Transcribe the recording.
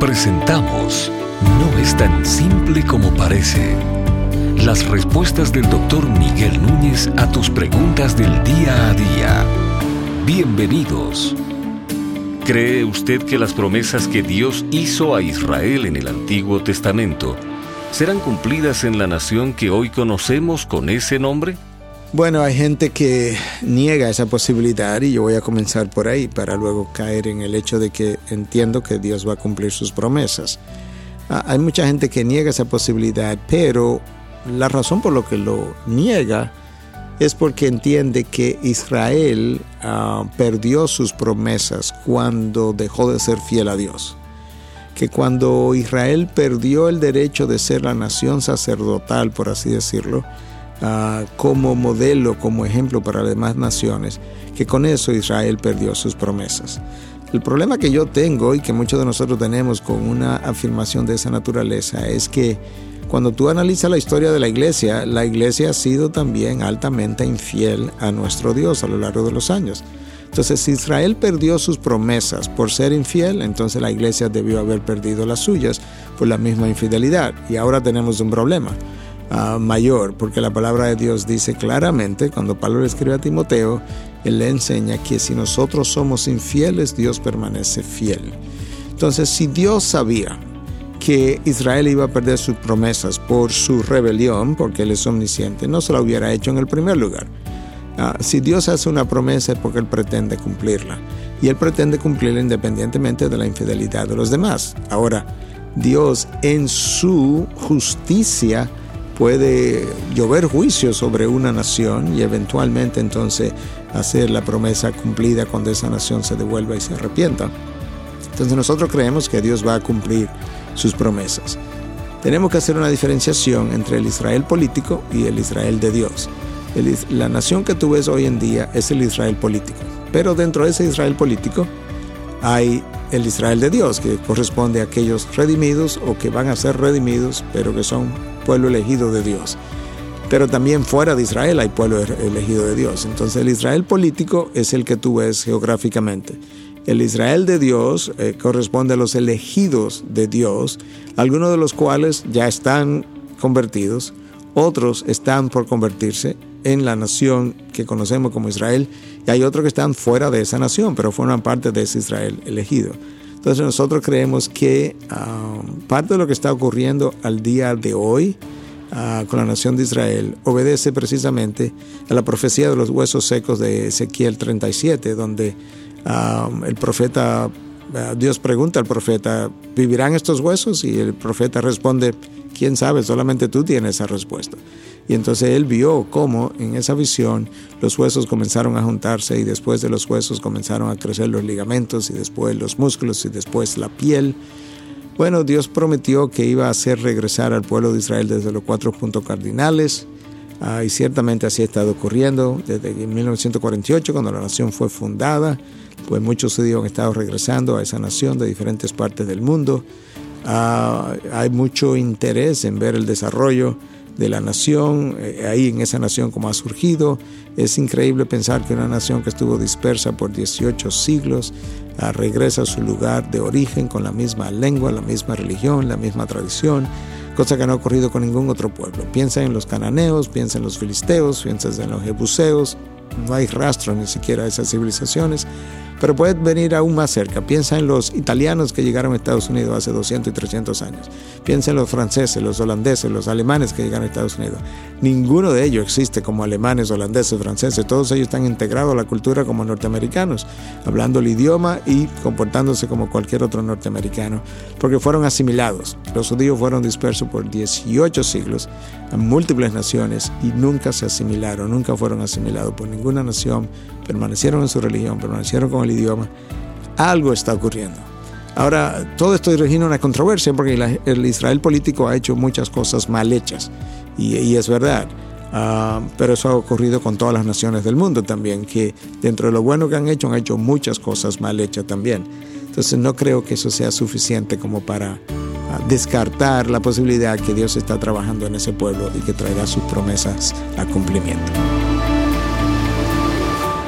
Presentamos No es tan simple como parece. Las respuestas del doctor Miguel Núñez a tus preguntas del día a día. Bienvenidos. ¿Cree usted que las promesas que Dios hizo a Israel en el Antiguo Testamento serán cumplidas en la nación que hoy conocemos con ese nombre? Bueno, hay gente que niega esa posibilidad y yo voy a comenzar por ahí para luego caer en el hecho de que entiendo que Dios va a cumplir sus promesas. Ah, hay mucha gente que niega esa posibilidad, pero la razón por lo que lo niega es porque entiende que Israel ah, perdió sus promesas cuando dejó de ser fiel a Dios. Que cuando Israel perdió el derecho de ser la nación sacerdotal, por así decirlo, Ah, como modelo, como ejemplo para las demás naciones, que con eso Israel perdió sus promesas. El problema que yo tengo y que muchos de nosotros tenemos con una afirmación de esa naturaleza es que cuando tú analizas la historia de la iglesia, la iglesia ha sido también altamente infiel a nuestro Dios a lo largo de los años. Entonces, si Israel perdió sus promesas por ser infiel, entonces la iglesia debió haber perdido las suyas por la misma infidelidad. Y ahora tenemos un problema. Ah, mayor, porque la palabra de Dios dice claramente, cuando Pablo le escribe a Timoteo, él le enseña que si nosotros somos infieles, Dios permanece fiel. Entonces, si Dios sabía que Israel iba a perder sus promesas por su rebelión, porque Él es omnisciente, no se lo hubiera hecho en el primer lugar. Ah, si Dios hace una promesa es porque Él pretende cumplirla. Y Él pretende cumplirla independientemente de la infidelidad de los demás. Ahora, Dios en su justicia puede llover juicio sobre una nación y eventualmente entonces hacer la promesa cumplida cuando esa nación se devuelva y se arrepienta. Entonces nosotros creemos que Dios va a cumplir sus promesas. Tenemos que hacer una diferenciación entre el Israel político y el Israel de Dios. la nación que tú ves hoy en día es el Israel político, pero dentro de ese Israel político hay el Israel de Dios, que corresponde a aquellos redimidos o que van a ser redimidos, pero que son pueblo elegido de Dios. Pero también fuera de Israel hay pueblo elegido de Dios. Entonces el Israel político es el que tú ves geográficamente. El Israel de Dios eh, corresponde a los elegidos de Dios, algunos de los cuales ya están convertidos, otros están por convertirse en la nación que conocemos como Israel, y hay otros que están fuera de esa nación, pero forman parte de ese Israel elegido. Entonces nosotros creemos que ah, parte de lo que está ocurriendo al día de hoy ah, con la nación de Israel obedece precisamente a la profecía de los huesos secos de Ezequiel 37, donde ah, el profeta, Dios pregunta al profeta, ¿vivirán estos huesos? Y el profeta responde, quién sabe, solamente tú tienes esa respuesta. Y entonces él vio cómo en esa visión los huesos comenzaron a juntarse y después de los huesos comenzaron a crecer los ligamentos y después los músculos y después la piel. Bueno, Dios prometió que iba a hacer regresar al pueblo de Israel desde los cuatro puntos cardinales. Ah, y ciertamente así ha estado ocurriendo desde 1948, cuando la nación fue fundada, pues muchos judíos han estado regresando a esa nación de diferentes partes del mundo. Ah, hay mucho interés en ver el desarrollo de la nación, eh, ahí en esa nación como ha surgido. Es increíble pensar que una nación que estuvo dispersa por 18 siglos ah, regresa a su lugar de origen con la misma lengua, la misma religión, la misma tradición, cosa que no ha ocurrido con ningún otro pueblo. Piensa en los cananeos, piensa en los filisteos, piensa en los jebuseos, no hay rastro ni siquiera de esas civilizaciones. Pero puede venir aún más cerca. Piensa en los italianos que llegaron a Estados Unidos hace 200 y 300 años. Piensa en los franceses, los holandeses, los alemanes que llegaron a Estados Unidos. Ninguno de ellos existe como alemanes, holandeses, franceses. Todos ellos están integrados a la cultura como norteamericanos, hablando el idioma y comportándose como cualquier otro norteamericano, porque fueron asimilados. Los judíos fueron dispersos por 18 siglos a múltiples naciones y nunca se asimilaron, nunca fueron asimilados por ninguna nación, permanecieron en su religión, permanecieron con el idioma. Algo está ocurriendo. Ahora, todo esto origina una controversia porque el Israel político ha hecho muchas cosas mal hechas y, es verdad. Ah, pero eso ha ocurrido con todas las naciones del mundo también, que dentro de lo bueno que han hecho, han hecho muchas cosas mal hechas también. Entonces no creo que eso sea suficiente como para descartar la posibilidad que Dios está trabajando en ese pueblo y que traerá sus promesas a cumplimiento.